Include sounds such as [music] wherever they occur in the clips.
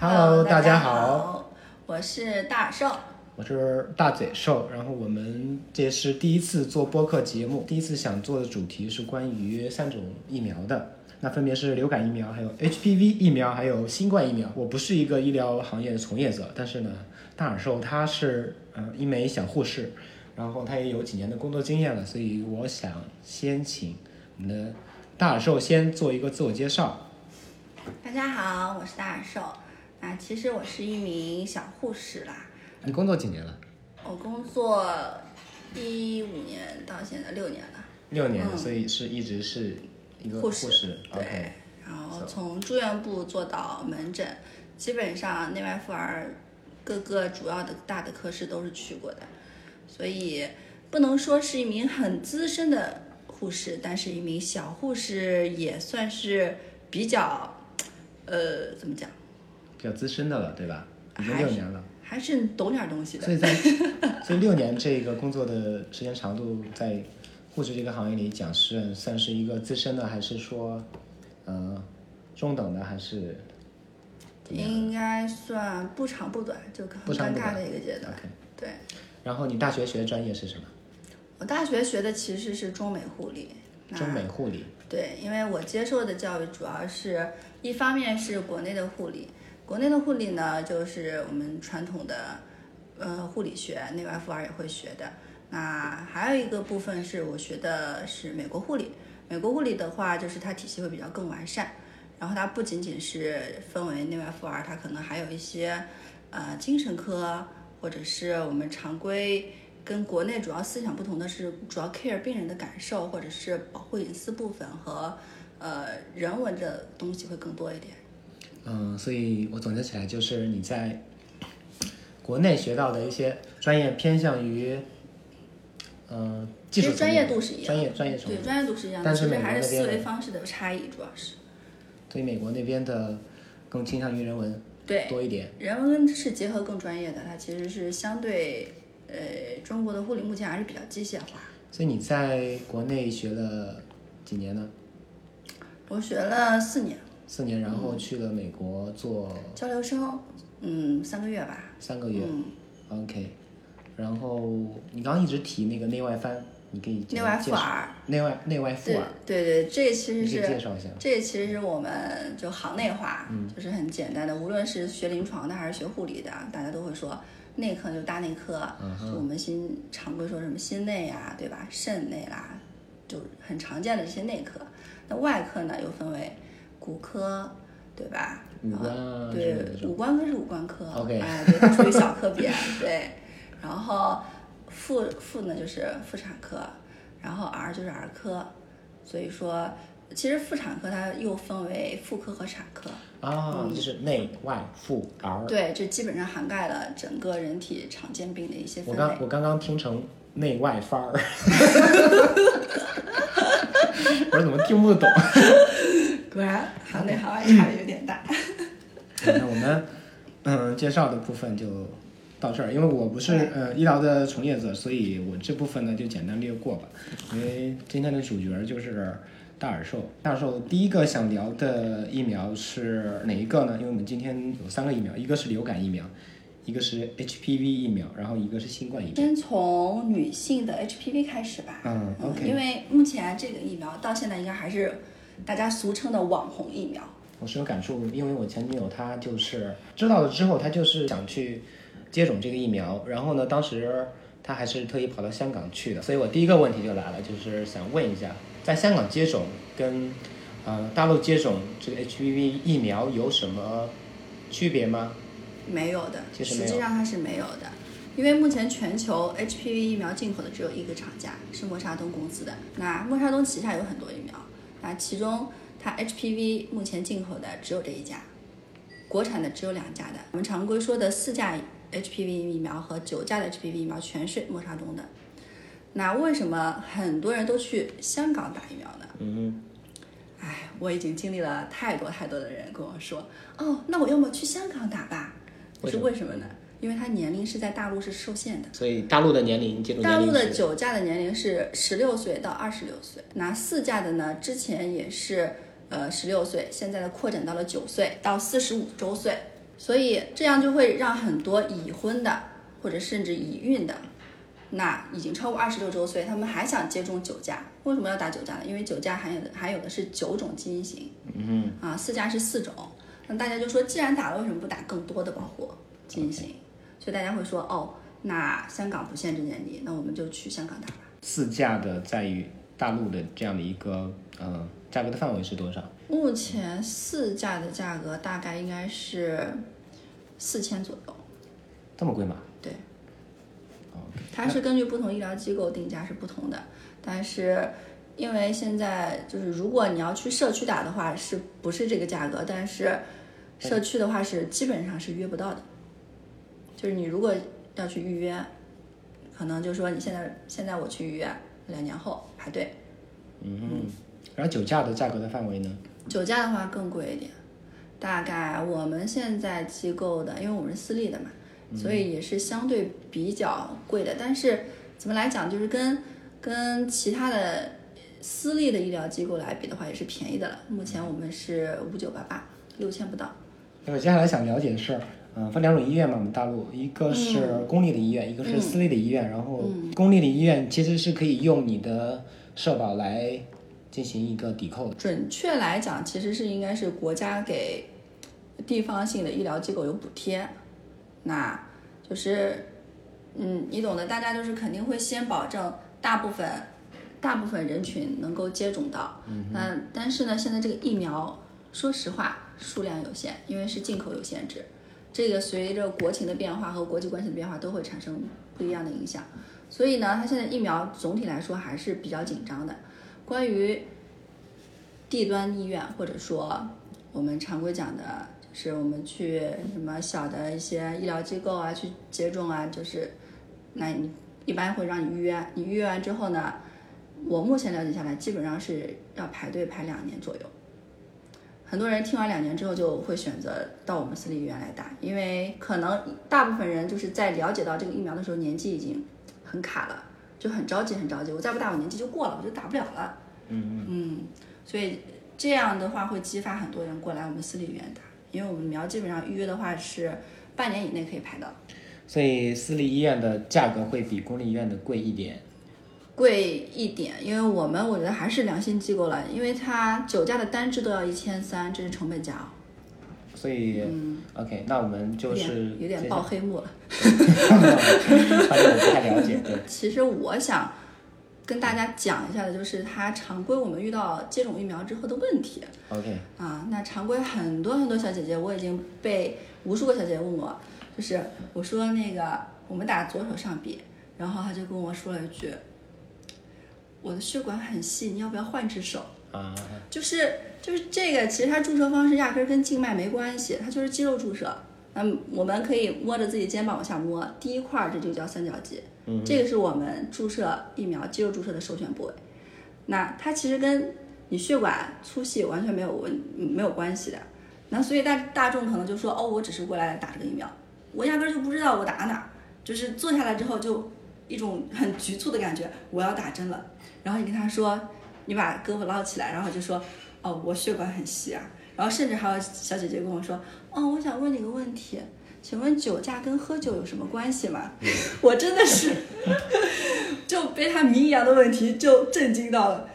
Hello，大家好，我是大耳兽，我是大嘴兽。然后我们这是第一次做播客节目，第一次想做的主题是关于三种疫苗的，那分别是流感疫苗、还有 HPV 疫苗、还有新冠疫苗。我不是一个医疗行业的从业者，但是呢，大耳兽他是呃一枚小护士，然后他也有几年的工作经验了，所以我想先请我们的大耳兽先做一个自我介绍。大家好，我是大耳兽。啊，其实我是一名小护士啦。你工作几年了？我工作一五年到现在六年了。六年，所以是一直是一个护士。对。然后从住院部做到门诊，基本上内外妇儿各个主要的大的科室都是去过的，所以不能说是一名很资深的护士，但是一名小护士也算是比较。呃，怎么讲？比较资深的了，对吧？已经六年了，还是懂点东西的。所以在 [laughs] 所以六年这个工作的时间长度，在护士这个行业里讲是算是一个资深的，还是说呃中等的，还是？应该算不长不短，就很尴尬的一个阶段。对。然后你大学学的专业是什么？我大学学的其实是中美护理。中美护理。对，因为我接受的教育主要是一方面是国内的护理，国内的护理呢就是我们传统的呃护理学，内外妇儿也会学的。那还有一个部分是我学的是美国护理，美国护理的话就是它体系会比较更完善，然后它不仅仅是分为内外妇儿，它可能还有一些呃精神科或者是我们常规。跟国内主要思想不同的是，主要 care 病人的感受，或者是保护隐私部分和呃人文的东西会更多一点。嗯，所以我总结起来就是你在国内学到的一些专业偏向于嗯技术专业度是一样，专业专业对专业度是一样，但是还是思维方式的差异主要是。所以美国那边的更倾向于人文对多一点，人文是结合更专业的，它其实是相对。呃，中国的护理目前还是比较机械化。所以你在国内学了几年呢？我学了四年。四年，然后去了美国做交流生，嗯，三个月吧。三个月。嗯。OK。然后你刚刚一直提那个内外翻，你可以内外妇儿。内外内外妇儿。对对，这其实是介绍一下。这其实是我们就行内话，嗯，就是很简单的，无论是学临床的还是学护理的，大家都会说。内科就大内科，就我们心常规说什么心内啊，对吧？肾内啦，就很常见的这些内科。那外科呢，又分为骨科，对吧？五官对，五官科是五官科，OK，哎，对，它属于小科别，对。然后妇妇呢就是妇产科，然后儿就是儿科，所以说。其实妇产科它又分为妇科和产科啊，就是内外妇儿。对，这基本上涵盖了整个人体常见病的一些分类。我刚我刚刚听成内外翻儿，[laughs] 我说怎么听不懂？[laughs] 果然行内行外差的有点大。那我们嗯介绍的部分就到这儿，因为我不是呃医疗的从业者，所以我这部分呢就简单略过吧。因为今天的主角就是。大耳兽，大耳兽第一个想聊的疫苗是哪一个呢？因为我们今天有三个疫苗，一个是流感疫苗，一个是 HPV 疫苗，然后一个是新冠疫苗。先从女性的 HPV 开始吧。嗯，OK。因为目前这个疫苗到现在应该还是大家俗称的网红疫苗。我是有感触，因为我前女友她就是知道了之后，她就是想去接种这个疫苗，然后呢，当时她还是特意跑到香港去的，所以我第一个问题就来了，就是想问一下。在香港接种跟呃大陆接种这个 HPV 疫苗有什么区别吗？没有的，实际上它是没有的，因为目前全球 HPV 疫苗进口的只有一个厂家，是默沙东公司的。那默沙东旗下有很多疫苗，那其中它 HPV 目前进口的只有这一家，国产的只有两家的。我们常规说的四价 HPV 疫苗和九价的 HPV 疫苗全是默沙东的。那为什么很多人都去香港打疫苗呢？嗯，哎，我已经经历了太多太多的人跟我说，哦，那我要么去香港打吧。我说为什么呢？因为他年龄是在大陆是受限的。所以大陆的年龄大陆的酒驾的年龄是十六岁到二十六岁，那四价的呢，之前也是呃十六岁，现在的扩展到了九岁到四十五周岁。所以这样就会让很多已婚的或者甚至已孕的，那已经超过二十六周岁，他们还想接种酒驾。为什么要打酒驾呢？因为酒驾含有的含有的是九种基因型，嗯啊，四价是四种。那大家就说，既然打了，为什么不打更多的保护基因型？所以大家会说，哦，那香港不限制年龄，那我们就去香港打吧。四价的在于大陆的这样的一个呃价格的范围是多少？目前四价的价格大概应该是四千左右。这么贵吗？对，哦，它是根据不同医疗机构定价是不同的，但是因为现在就是如果你要去社区打的话，是不是这个价格？但是社区的话是基本上是约不到的，就是你如果要去预约，可能就说你现在现在我去预约，两年后排队。嗯，然后酒驾的价格的范围呢？酒驾的话更贵一点，大概我们现在机构的，因为我们是私立的嘛，所以也是相对比较贵的。但是怎么来讲，就是跟跟其他的私立的医疗机构来比的话，也是便宜的了。目前我们是五九八八，六千不到。那我接下来想了解的是，嗯、分两种医院嘛，我们大陆一个是公立的医院，一个是私立的医院。然后公立的医院其实是可以用你的社保来进行一个抵扣的。准确来讲，其实是应该是国家给地方性的医疗机构有补贴，那就是，嗯，你懂的，大家就是肯定会先保证大部分大部分人群能够接种到，嗯，但是呢，现在这个疫苗，说实话数量有限，因为是进口有限制，这个随着国情的变化和国际关系的变化都会产生不一样的影响，所以呢，它现在疫苗总体来说还是比较紧张的。关于地端医院，或者说我们常规讲的，就是我们去什么小的一些医疗机构啊去接种啊，就是那你一般会让你预约，你预约完之后呢，我目前了解下来，基本上是要排队排两年左右。很多人听完两年之后就会选择到我们私立医院来打，因为可能大部分人就是在了解到这个疫苗的时候，年纪已经很卡了，就很着急，很着急。我再不打，我年纪就过了，我就打不了了。嗯嗯，所以这样的话会激发很多人过来我们私立医院打，因为我们苗基本上预约的话是半年以内可以排到，所以私立医院的价格会比公立医院的贵一点。贵一点，因为我们我觉得还是良心机构了，因为它酒驾的单支都要一千三，这是成本价哦，所以、嗯 OK，那我们就是有点接爆黑幕了。反正我不太了解，对。[laughs] 其实我想跟大家讲一下的就是它常规我们遇到接种疫苗之后的问题。OK，啊，那常规很多很多小姐姐，我已经被无数个小姐姐问我，就是我说那个我们打左手上臂，然后她就跟我说了一句，我的血管很细，你要不要换只手？啊，就是就是这个，其实它注射方式压根儿跟静脉没关系，它就是肌肉注射。那我们可以摸着自己肩膀往下摸，第一块儿这就叫三角肌，嗯这个是我们注射疫苗肌肉注射的首选部位。那它其实跟你血管粗细完全没有问没有关系的。那所以大大众可能就说哦，我只是过来打这个疫苗，我压根儿就不知道我打哪儿，就是坐下来之后就一种很局促的感觉，我要打针了。然后你跟他说，你把胳膊捞起来，然后就说哦，我血管很细啊。然后甚至还有小姐姐跟我说，哦，我想问你个问题，请问酒驾跟喝酒有什么关系吗？我真的是 [laughs] 就被他谜一样的问题就震惊到了。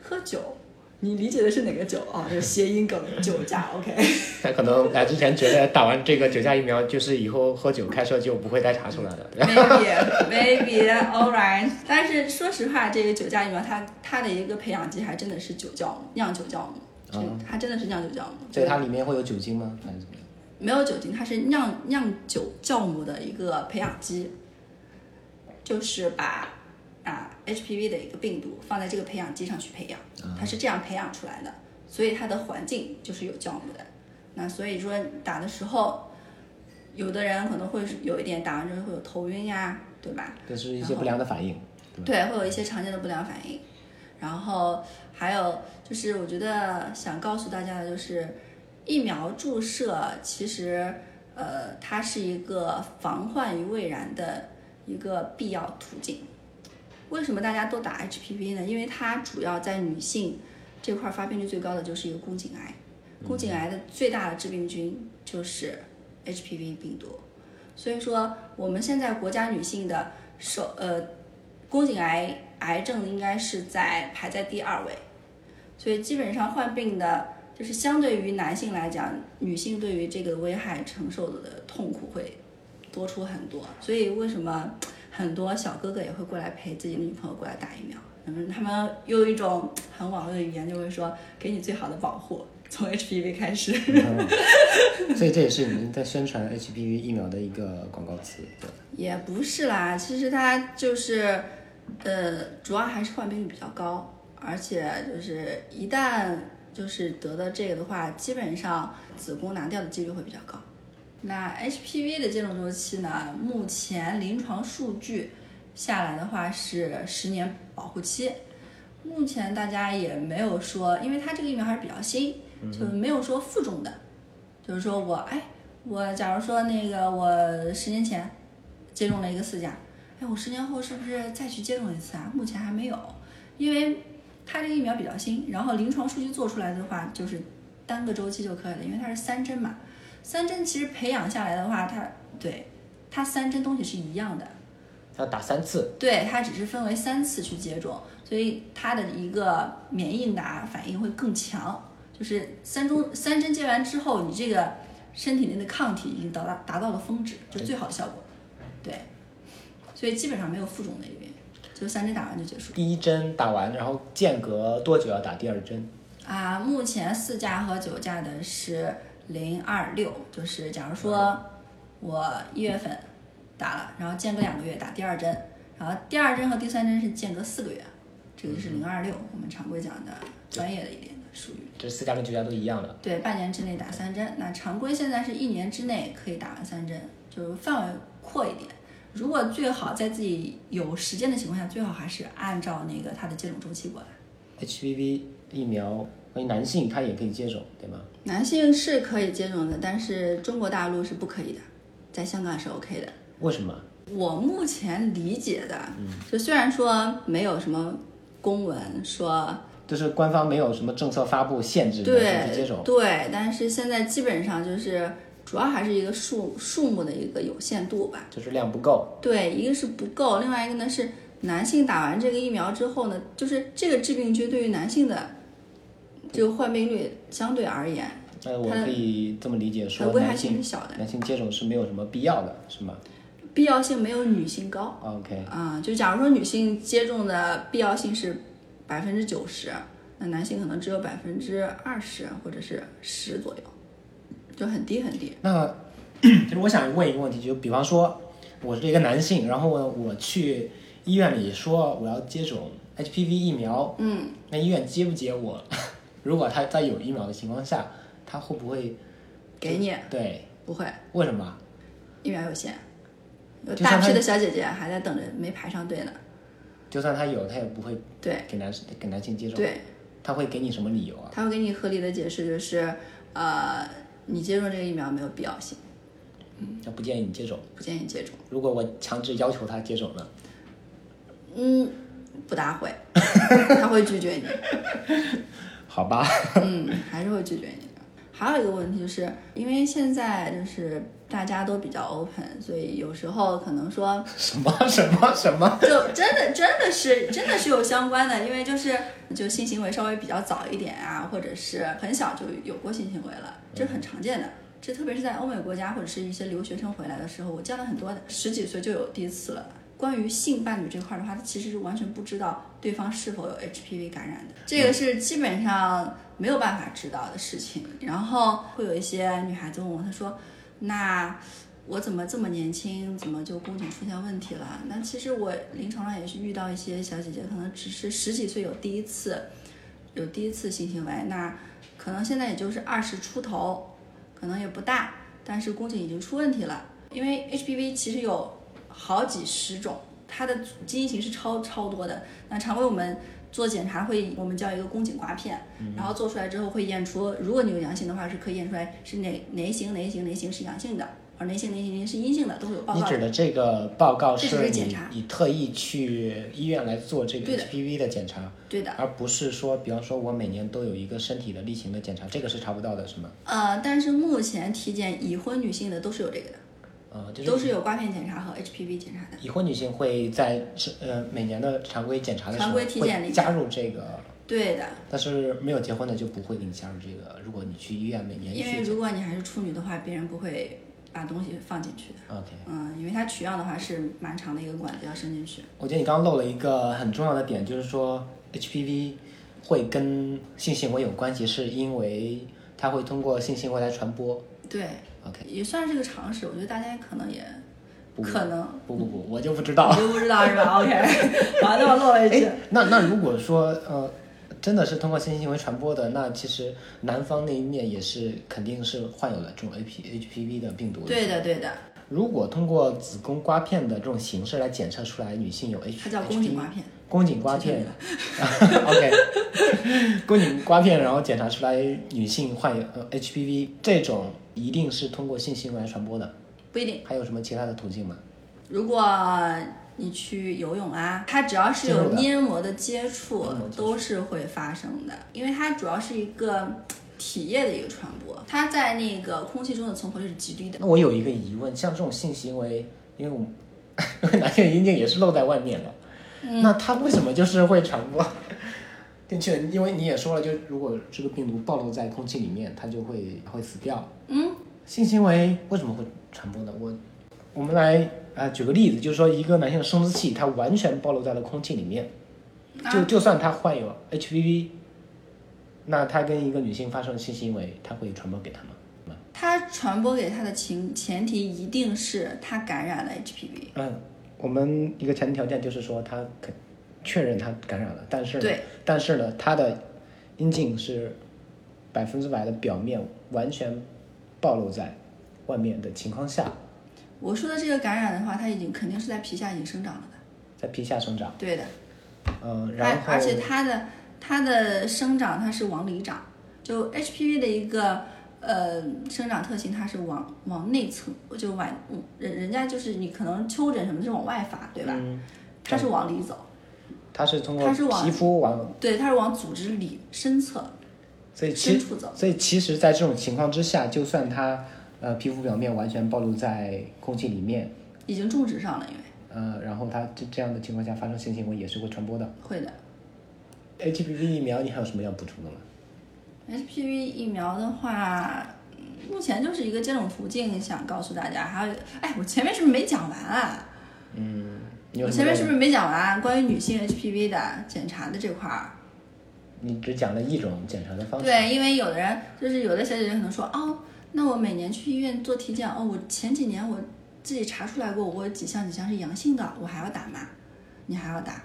喝酒，你理解的是哪个酒啊？这是谐音梗，酒驾。OK，[laughs] 他可能来之前觉得打完这个酒驾疫苗，就是以后喝酒开车就不会再查出来了。对 [laughs] maybe maybe all right，但是说实话，这个酒驾疫苗它它的一个培养基还真的是酒酵母，酿酒酵母，是它真的是酿酒酵母。所以它里面会有酒精吗？还是怎么样？没有酒精，它是酿酿酒酵母的一个培养基，就是把啊 HPV 的一个病毒放在这个培养基上去培养，它是这样培养出来的，所以它的环境就是有酵母的。那所以说打的时候，有的人可能会有一点打完之后会有头晕呀，对吧？这是一些不良的反应。对，会有一些常见的不良反应。然后还有就是，我觉得想告诉大家的就是，疫苗注射其实呃，它是一个防患于未然的一个必要途径。为什么大家都打 HPV 呢？因为它主要在女性这块发病率最高的就是一个宫颈癌，宫颈癌的最大的致病菌就是 HPV 病毒。所以说，我们现在国家女性的首呃宫颈癌癌症应该是在排在第二位，所以基本上患病的，就是相对于男性来讲，女性对于这个危害承受的痛苦会多出很多。所以为什么很多小哥哥也会过来陪自己的女朋友过来打疫苗？嗯，他们用一种很网络的语言就会说，给你最好的保护，从 HPV 开始。[laughs] 所以这也是你们在宣传 HPV 疫苗的一个广告词，对？也不是啦，其实它就是，呃，主要还是患病率比较高，而且就是一旦就是得到这个的话，基本上子宫拿掉的几率会比较高。那 HPV 的接种周期呢，目前临床数据下来的话是十年保护期。目前大家也没有说，因为它这个疫苗还是比较新，就没有说负重的，就是说我哎，我假如说那个我十年前接种了一个四价，哎，我十年后是不是再去接种一次啊？目前还没有，因为它这个疫苗比较新，然后临床数据做出来的话，就是单个周期就可以了，因为它是三针嘛。三针其实培养下来的话，它对它三针东西是一样的，要打三次，对它只是分为三次去接种，所以它的一个免疫应答反应会更强。就是三中三针接完之后，你这个身体内的抗体已经达到达到了峰值，就是最好的效果。对，所以基本上没有负重的原因，就三针打完就结束。第一针打完，然后间隔多久要打第二针？啊，目前四价和九价的是零二六，就是假如说我一月份打了，然后间隔两个月打第二针，然后第二针和第三针是间隔四个月，这个就是零二六，我们常规讲的专业的一点的术语。这四家跟九家都一样的。对，半年之内打三针，那常规现在是一年之内可以打完三针，就是范围扩一点。如果最好在自己有时间的情况下，最好还是按照那个它的接种周期过来。HPV 疫苗关于男性他也可以接种，对吗？男性是可以接种的，但是中国大陆是不可以的，在香港是 OK 的。为什么？我目前理解的，就虽然说没有什么公文说就是官方没有什么政策发布限制对种，对，但是现在基本上就是主要还是一个数数目的一个有限度吧。就是量不够。对，一个是不够，另外一个呢是男性打完这个疫苗之后呢，就是这个致病菌对于男性的这个患病率相对而言，那我可以这么理解说，危害男性小的，男性接种是没有什么必要的，是吗必要性没有女性高。？OK，啊、就假如说女性接种的必要性是百分之九十，那男性可能只有百分之二十或者是十左右，就很低很低。那 [clears throat] 就是我想问一个问题，就比方说我是一个男性，然后我我去医院里说我要接种 HPV 疫苗，嗯，那医院接不接我？[laughs] 如果他在有疫苗的情况下，他会不会给你对？不会，为什么？疫苗有限，有大批的小姐姐还在等着没排上队呢。就算他有，他也不会对给男给男性接种。对，他会给你什么理由啊？他会给你合理的解释，就是呃，你接种这个疫苗没有必要性，嗯他不建议你接种。不建议接种。如果我强制要求他接种呢？嗯，不大会，[laughs] 他会拒绝你。好吧，[laughs] 嗯，还是会拒绝你的。还有一个问题就是，因为现在就是大家都比较 open，所以有时候可能说，[laughs] 什么什么什么？就真的真的是真的是有相关的，因为就是就性行为稍微比较早一点啊，或者是很小就有过性行为了，这是很常见的。这特别是在欧美国家或者是一些留学生回来的时候，我见了很多的，十几岁就有第一次了。关于性伴侣这块的话，他其实是完全不知道对方是否有 HPV 感染的，这个是基本上没有办法知道的事情。然后会有一些女孩子问我，她说：“那我怎么这么年轻，怎么就宫颈出现问题了？”那其实我临床上也是遇到一些小姐姐，可能只是十几岁有第一次，有第一次性行为，那可能现在也就是二十出头，可能也不大，但是宫颈已经出问题了。因为 HPV 其实有好几十种，它的基因型是超超多的。那常规我们做检查会，我们叫一个宫颈刮片，然后做出来之后会验出，如果你有阳性的话，是可以验出来是哪哪一型哪一型哪一型是阳性的，而哪些哪些哪些是阴性的，都会有报告你。指的这个报告是你是检查你特意去医院来做这个 HPV 的检查，对的，而不是说，比方说我每年都有一个身体的例行的检查，这个是查不到的，是吗？呃，但是目前体检已婚女性的都是有这个的，呃，就是都是有刮片检查和 HPV 检查的。已婚女性会在是呃每年的常规检查的时候常规体检里加入这个，对的，但是没有结婚的就不会给你加入这个。如果你去医院每年因为如果你还是处女的话，别人不会把东西放进去的。，OK。嗯，因为它取样的话是蛮长的一个管子要伸进去。我觉得你刚刚漏了一个很重要的点，就是说 HPV 会跟性行为有关系，是因为它会通过性行为来传播。对 OK，也算是个常识，我觉得大家可能也不可能不不不，我就不知道你。就不知道是吧？[laughs] OK，好，那我漏了一句哎。，那那如果说呃，真的是通过性行为传播的，那其实男方那一面也是肯定是患有了这种 A P H P V 的病毒。对的，。对的，如果通过子宫刮片的这种形式来检测出来女性有 H，它叫宫颈刮片。宫颈刮片，[laughs] [laughs] OK，宫颈刮片，然后检查出来女性患有呃 HPV，这种一定是通过性行为来传播的。不一定。还有什么其他的途径吗？如果你去游泳啊，它只要是有黏膜的接触都是会发生的，因为它主要是一个体液的一个传播，它在那个空气中的存活率是极低的。那我有一个疑问，像这种性行为，因为我们因为男性阴茎也是露在外面的，嗯那它为什么就是会传播？的确，因为你也说了，就如果这个病毒暴露在空气里面，它就会会死掉。嗯，性行为为什么会传播呢？我我们来呃举个例子，就是说一个男性的生殖器它完全暴露在了空气里面，就啊就算他患有 HPV，那他跟一个女性发生性行为，他会传播给他吗？他传播给他的情前提一定是他感染了 HPV。嗯，我们一个前提条件就是说他肯确认他感染了，但是呢对，但是呢，他的阴茎是百分之百的表面完全暴露在外面的情况下，我说的这个感染的话，它已经肯定是在皮下已经生长了的。在皮下生长，对的，嗯，然后而且它的它的生长它是往里长，就 HPV 的一个呃生长特性，它是往往内侧，就往嗯人人家就是你可能丘疹什么是往外发，对吧？嗯它是往里走，它是通过它是往皮肤往，对，它是往组织里深侧所以其深处走。所以其实，在这种情况之下，就算它呃皮肤表面完全暴露在空气里面，已经种植上了，因为呃，然后它这这样的情况下发生性行为也是会传播的。会的。HPV 疫苗，你还有什么要补充的吗？HPV 疫苗的话，嗯目前就是一个接种途径，想告诉大家。还有，哎，我前面是不是没讲完啊？嗯我前面是不是没讲完关于女性 HPV 的检查的这块儿？你只讲了一种检查的方式。对，因为有的人就是有的小姐姐可能说，哦，那我每年去医院做体检，哦，我前几年我自己查出来过，我几项几项是阳性的，我还要打吗？你还要打，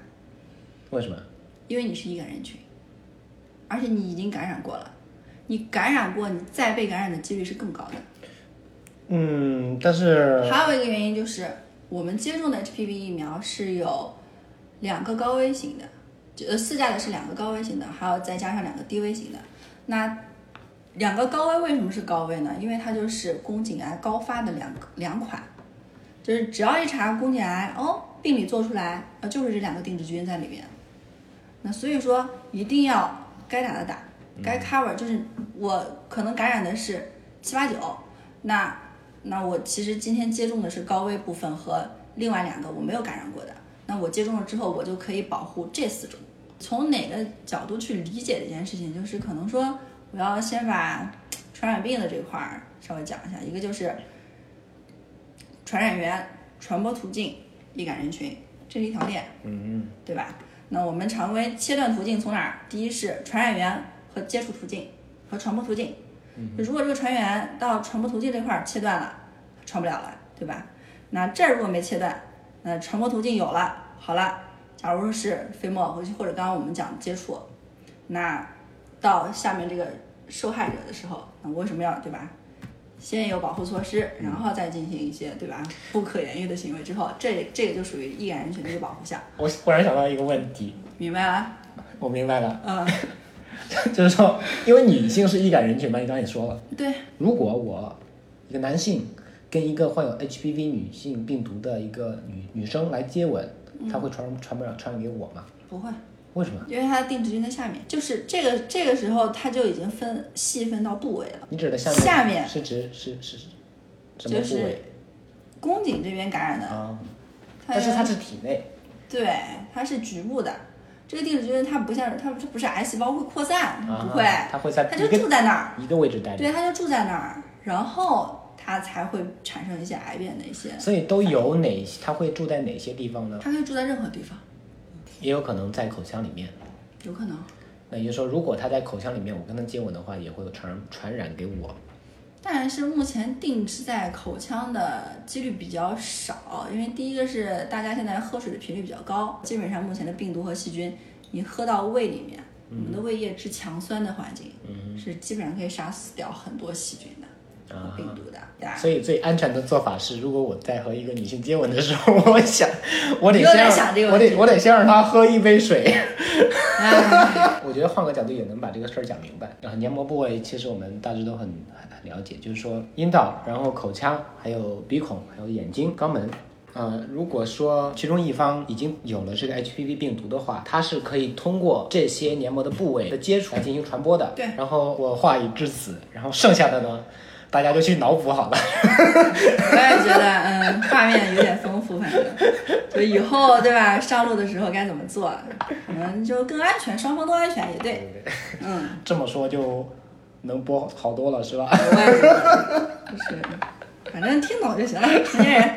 为什么？因为你是易感人群，而且你已经感染过了，你感染过，你再被感染的几率是更高的。嗯，但是还有一个原因就是，我们接种的 HPV 疫苗是有两个高危型的，就呃四价的是两个高危型的，还有再加上两个低危型的。那两个高危为什么是高危呢？因为它就是宫颈癌高发的两个两款，就是只要一查宫颈癌，哦，病理做出来，呃，就是这两个定制菌在里面。那所以说一定要该打的打，该 cover 就是我可能感染的是七八九，那那我其实今天接种的是高危部分和另外两个我没有感染过的，那我接种了之后，我就可以保护这四种。从哪个角度去理解这件事情，就是可能说我要先把传染病的这块儿稍微讲一下，一个就是传染源、传播途径、易感人群，这是一条链，嗯对吧？那我们常规切断途径从哪儿？第一是传染源和接触途径和传播途径。如果这个传染源到传播途径这块儿切断了，传不了了，对吧？那这儿如果没切断，那传播途径有了，好了，假如说是飞沫或者或者刚刚我们讲接触，那到下面这个受害者的时候，那我为什么要对吧？先有保护措施，然后再进行一些对吧？不可言喻的行为之后，这这个就属于易感人群的一个保护下，我忽然想到一个问题，明白了？我明白了，嗯，[laughs] 就是说，因为女性是易感人群嘛，你刚才也说了，对，如果我一个男性跟一个患有 HPV 女性病毒的一个女女生来接吻，她会传传不了传染给我吗？不会，为什么？因为它的定植菌在下面，就是这个这个时候它就已经分细分到部位了。你指的下面下面是指是是是什么就是部位宫颈这边感染的，啊？它但是它是体内，对，它是局部的。这个定植菌它不像它不是癌细胞会扩散，啊不会，它会在它就住在那儿，一个位置待着，对，它就住在那儿，然后它才会产生一些癌变的一些，所以都有哪它会住在哪些地方呢？它可以住在任何地方，也有可能在口腔里面。有可能。那也就是说，如果它在口腔里面，我跟它接吻的话，也会有传传染给我。但是目前定制在口腔的几率比较少，因为第一个是大家现在喝水的频率比较高，基本上目前的病毒和细菌，你喝到胃里面，我们的胃液是强酸的环境，是基本上可以杀死掉很多细菌的、啊病毒的，对吧？所以最安全的做法是，如果我在和一个女性接吻的时候，我想，我得让我想这个问题得我得先让她喝一杯水。哎，[laughs] 我觉得换个角度也能把这个事儿讲明白。啊，黏膜部位其实我们大致都很很很了解，就是说阴道，然后口腔，还有鼻孔，还有眼睛、肛门。呃，如果说其中一方已经有了这个 HPV 病毒的话，它是可以通过这些黏膜的部位的接触来进行传播的。对然后我话已至此，然后剩下的呢，大家就去脑补好了。[laughs] 我也觉得，嗯，画面有点丰富，反正就以后对吧？上路的时候该怎么做，可能就更安全，双方都安全也对，嗯。这么说就能播好多了，是吧？我也觉得，就是，反正听懂就行了，成年人。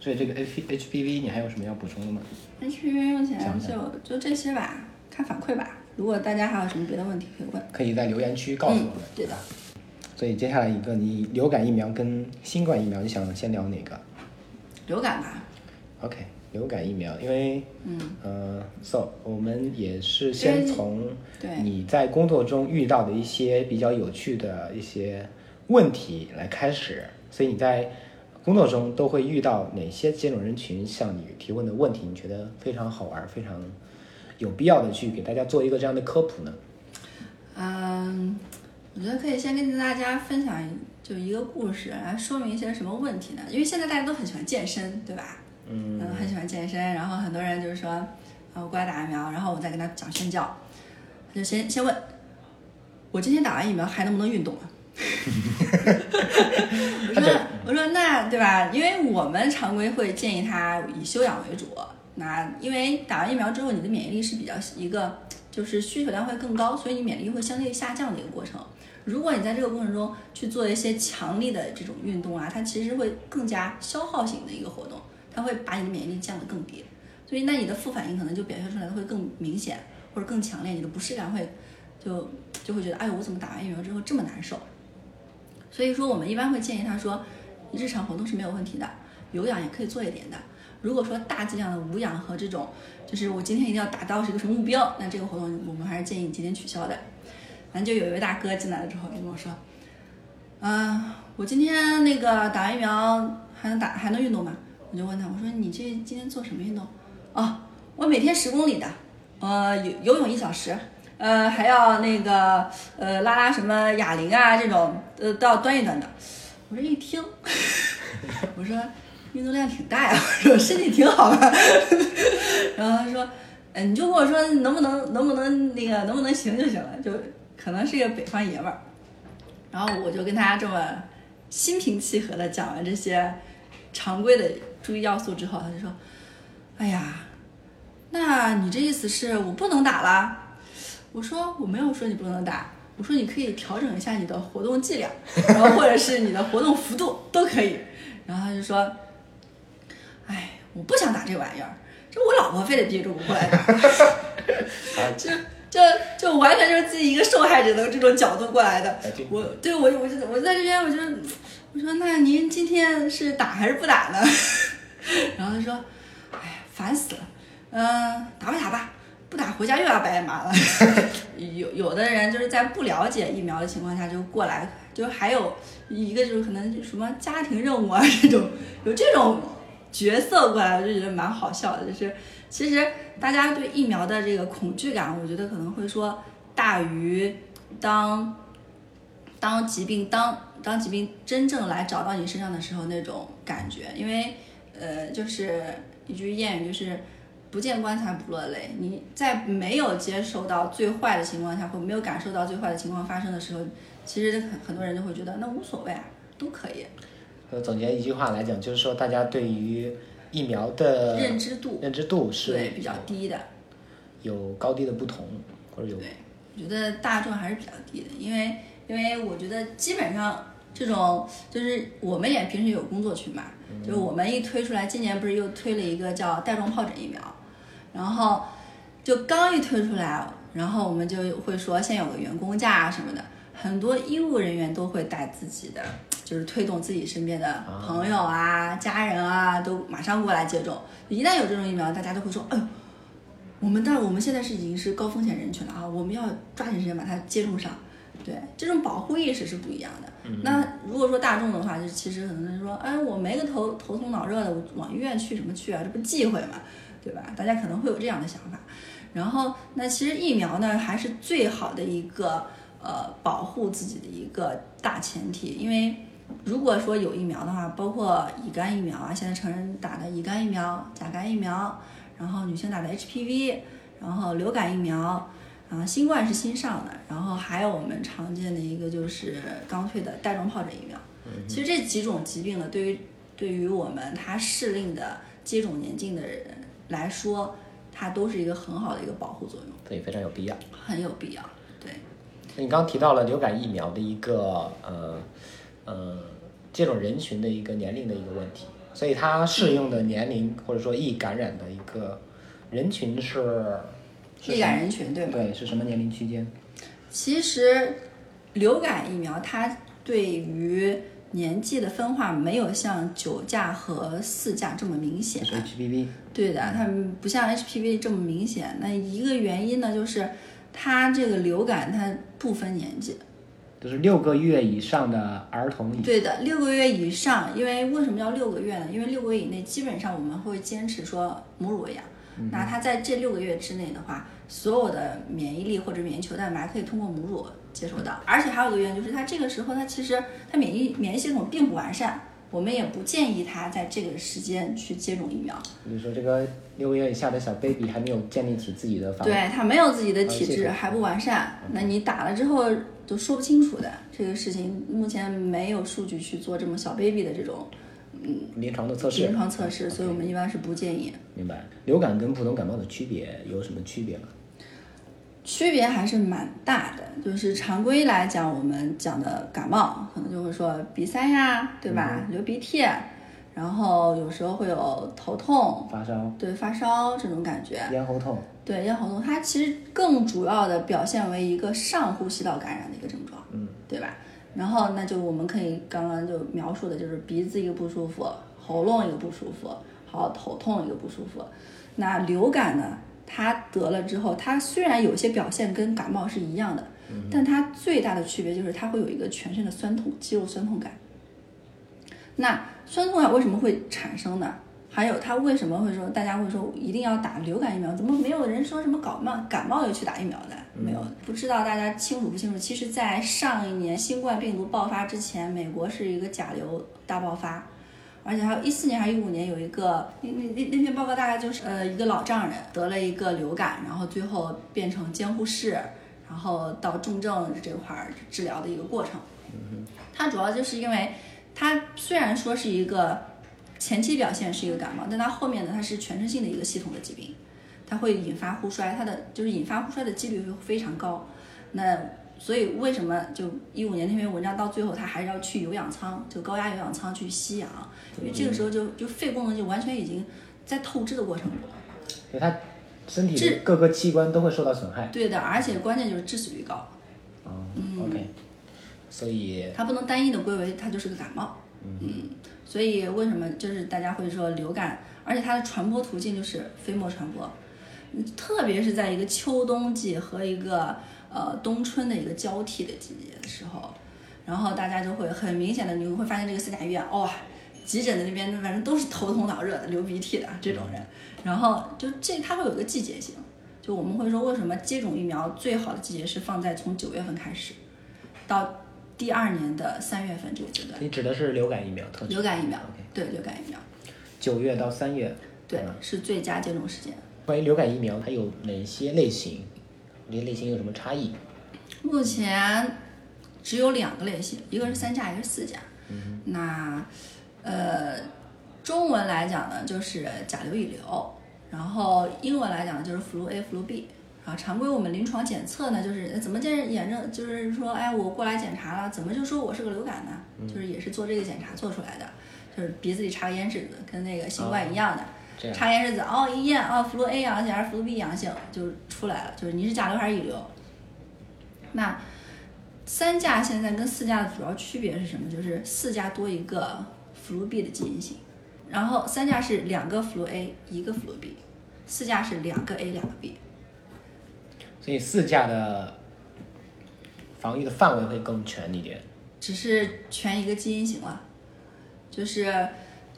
所以这个 H HPV 你还有什么要补充的吗？HPV 目前讲就就这些吧，看反馈吧。如果大家还有什么别的问题可以问，可以在留言区告诉我们。嗯对的，所以接下来一个，你流感疫苗跟新冠疫苗，你想先聊哪个流感吧，？OK，流感疫苗，因为嗯，呃，so 我们也是先从对你在工作中遇到的一些比较有趣的一些问题来开始，所以你在工作中都会遇到哪些接种人群向你提问的问题？你觉得非常好玩，非常有必要的去给大家做一个这样的科普呢？嗯，我觉得可以先跟大家分享就一个故事来说明一些什么问题呢？因为现在大家都很喜欢健身，对吧？嗯很喜欢健身，然后很多人就是说，啊，我过来打疫苗，然后我再跟他讲宣教，他就先先问，我今天打完疫苗还能不能运动啊？[laughs] 我说我说那对吧？因为我们常规会建议他以休养为主，那因为打完疫苗之后，你的免疫力是比较一个就是需求量会更高，所以你免疫力会相对下降的一个过程。如果你在这个过程中去做一些强力的这种运动啊，它其实会更加消耗型的一个活动，它会把你的免疫力降得更低，所以那你的副反应可能就表现出来的会更明显或者更强烈，你的不适感会就就会觉得，哎呦，我怎么打完疫苗之后这么难受？所以说，我们一般会建议他说，日常活动是没有问题的，有氧也可以做一点的。如果说大剂量的无氧和这种，就是我今天一定要达到是一个什么目标，那这个活动我们还是建议你今天取消的。就有一位大哥进来了之后就跟我说，嗯、我今天那个打完疫苗还能打还能运动吗？我就问他，我说你这今天做什么运动？哦，我每天十公里的，呃，游游泳一小时，呃，还要那个呃拉拉什么哑铃啊这种，呃都要端一端的。我这一听，[laughs] 我说运动量挺大呀，[laughs] 我说身体挺好的。[laughs] 然后他说，嗯，你就跟我说能不能能不能那个能不能行就行了，就可能是一个北方爷们儿。然后我就跟他这么心平气和的讲完这些常规的注意要素之后，他就说，哎呀，那你这意思是我不能打啦？我说我没有说你不能打，我说你可以调整一下你的活动剂量，[laughs] 然后或者是你的活动幅度都可以。然后他就说，哎，我不想打这玩意儿，这我老婆非得逼着我过来打，[laughs] [laughs] 就就就完全就是自己一个受害者的这种角度过来的。我对我我就我在这边，我就我说那您今天是打还是不打呢？[laughs] 然后他说，哎呀，烦死了，嗯、打吧打吧，不打回家又要白眼麻了。[laughs] 有有的人就是在不了解疫苗的情况下就过来，就还有一个就是可能什么家庭任务啊这种，有这种角色过来，我就觉得蛮好笑的。就是其实大家对疫苗的这个恐惧感，我觉得可能会说大于当当疾病当当疾病真正来找到你身上的时候那种感觉，因为呃，就是一句谚语，就是不见棺材不落泪。你在没有接受到最坏的情况下，或没有感受到最坏的情况发生的时候，其实很很多人就会觉得那无所谓啊，都可以。呃，总结一句话来讲，就是说大家对于疫苗的认知度。认知度是对比较低的。有高低的不同，或者有对，我觉得大众还是比较低的，因为因为我觉得基本上这种就是我们也平时有工作群嘛，就是我们一推出来，今年不是又推了一个叫带状疱疹疫苗，然后就刚一推出来，然后我们就会说先有个员工价啊什么的，很多医务人员都会带自己的，就是推动自己身边的朋友啊、家人啊，都马上过来接种。一旦有这种疫苗，大家都会说，哎呦。我们但我们现在是已经是高风险人群了啊，我们要抓紧时间把它接种上。对，这种保护意识是不一样的。那如果说大众的话，就其实可能是说，哎，我没个头头痛脑热的，我往医院去什么去啊？这不忌讳嘛，对吧？大家可能会有这样的想法。然后，那其实疫苗呢，还是最好的一个呃保护自己的一个大前提。因为如果说有疫苗的话，包括乙肝疫苗啊，现在成人打的乙肝疫苗、甲肝疫苗。然后女性打的 HPV，然后流感疫苗，啊，新冠是新上的，然后还有我们常见的一个就是刚退的带状疱疹疫苗。其实这几种疾病呢，对于对于我们它适龄的接种年龄的人来说，它都是一个很好的一个保护作用。对，非常有必要。很有必要。对。你刚提到了流感疫苗的一个呃呃接种人群的一个年龄的一个问题。所以它适用的年龄或者说易感染的一个人群是易感人群对吗？对，是什么年龄区间？其实流感疫苗它对于年纪的分化没有像九价和四价这么明显。HPV。对的，它不像 HPV 这么明显。那一个原因呢，就是它这个流感它不分年纪。就是六个月以上的儿童。对的，六个月以上，因为为什么要六个月呢？因为六个月以内，基本上我们会坚持说母乳喂养。那他在这六个月之内的话，所有的免疫力或者免疫球蛋白可以通过母乳接收到。而且还有一个原因就是，他这个时候他其实他免疫免疫系统并不完善。我们也不建议他在这个时间去接种疫苗。比如说，这个六个月以下的小 baby 还没有建立起自己的防，对他没有自己的体质，还不完善，那你打了之后都说不清楚的。这个事情目前没有数据去做这么小 baby 的这种嗯临床的测试，临床测试，所以我们一般是不建议。明白。流感跟普通感冒的区别有什么区别吗？区别还是蛮大的，就是常规来讲，我们讲的感冒可能就会说鼻塞呀，对吧？流鼻涕，然后有时候会有头痛、发烧，对发烧这种感觉，咽喉痛，对咽喉痛，它其实更主要的表现为一个上呼吸道感染的一个症状，嗯，对吧？然后那就我们可以刚刚就描述的就是鼻子一个不舒服，喉咙一个不舒服，好头痛一个不舒服，那流感呢？他得了之后，他虽然有些表现跟感冒是一样的，但他最大的区别就是他会有一个全身的酸痛、肌肉酸痛感。那酸痛感为什么会产生呢？还有他为什么会说大家会说一定要打流感疫苗？怎么没有人说什么感冒感冒又去打疫苗的？没有，不知道大家清楚不清楚？其实，在上一年新冠病毒爆发之前，美国是一个甲流大爆发。而且还有一四年还是一五年，有一个那那那那篇报告大概就是呃一个老丈人得了一个流感，然后最后变成监护室，然后到重症这块儿治疗的一个过程。他主要就是因为他虽然说是一个前期表现是一个感冒，但他后面呢它是全身性的一个系统的疾病，它会引发呼衰，它的就是引发呼衰的几率会非常高。那所以为什么就一五年那篇文章到最后他还是要去有氧舱，就高压有氧舱去吸氧，因为这个时候就就肺功能就完全已经在透支的过程中，对他身体各个器官都会受到损害。对的，而且关键就是致死率高。哦，OK，所以它不能单一的归为它就是个感冒。嗯，所以为什么就是大家会说流感，而且它的传播途径就是飞沫传播，特别是在一个秋冬季和一个。呃，冬春的一个交替的季节的时候，然后大家就会很明显的，你会发现这个四甲医院，哇，急诊的那边反正都是头疼脑热的、流鼻涕的这种人。然后就这，它会有一个季节性，就我们会说，为什么接种疫苗最好的季节是放在从九月份开始，到第二年的三月份这个阶段，你指的是流感疫苗特流感疫苗对流感疫苗，九月到三月。对嗯是最佳接种时间。关于流感疫苗，它有哪些类型？这些类型有什么差异？目前只有两个类型，一个是三价，一个是四价。那呃，中文来讲呢，就是甲流、乙流，然后英文来讲就是 flu A、flu B。啊常规我们临床检测呢，就是呃怎么见验证，就是说，哎，我过来检查了，怎么就说我是个流感呢？就是也是做这个检查做出来的，就是鼻子里插个烟纸子，跟那个新冠一样的。这样插咽拭子，哦，一验，哦，flu A 阳性还是 flu B 阳性，就出来了，就是你是甲流还是乙流。那三价现在跟四价的主要区别是什么？就是四价多一个 flu B 的基因型，然后三价是两个 flu A 一个 flu B，四价是两个 A 两个 B。所以四价的防御的范围会更全一点。只是全一个基因型了，就是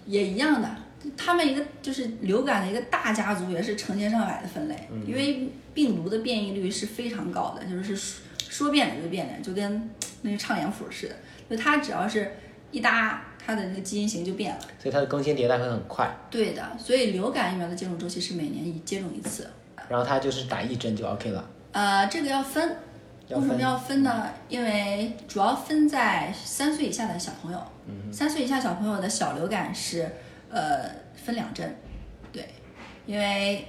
也一样的。他们一个就是流感的一个大家族，也是成千上百的分类，因为病毒的变异率是非常高的，就是说说变脸就变脸，就跟那个唱脸谱似的，就它只要是一搭，它的那个基因型就变了。所以它的更新迭代会很快，对的，所以流感疫苗的接种周期是每年一接种一次。然后它就是打一针就 OK 了。呃，这个要分，要分为什么要分呢？因为主要分在三岁以下的小朋友，三岁以下小朋友的小流感是呃分两针，对，因为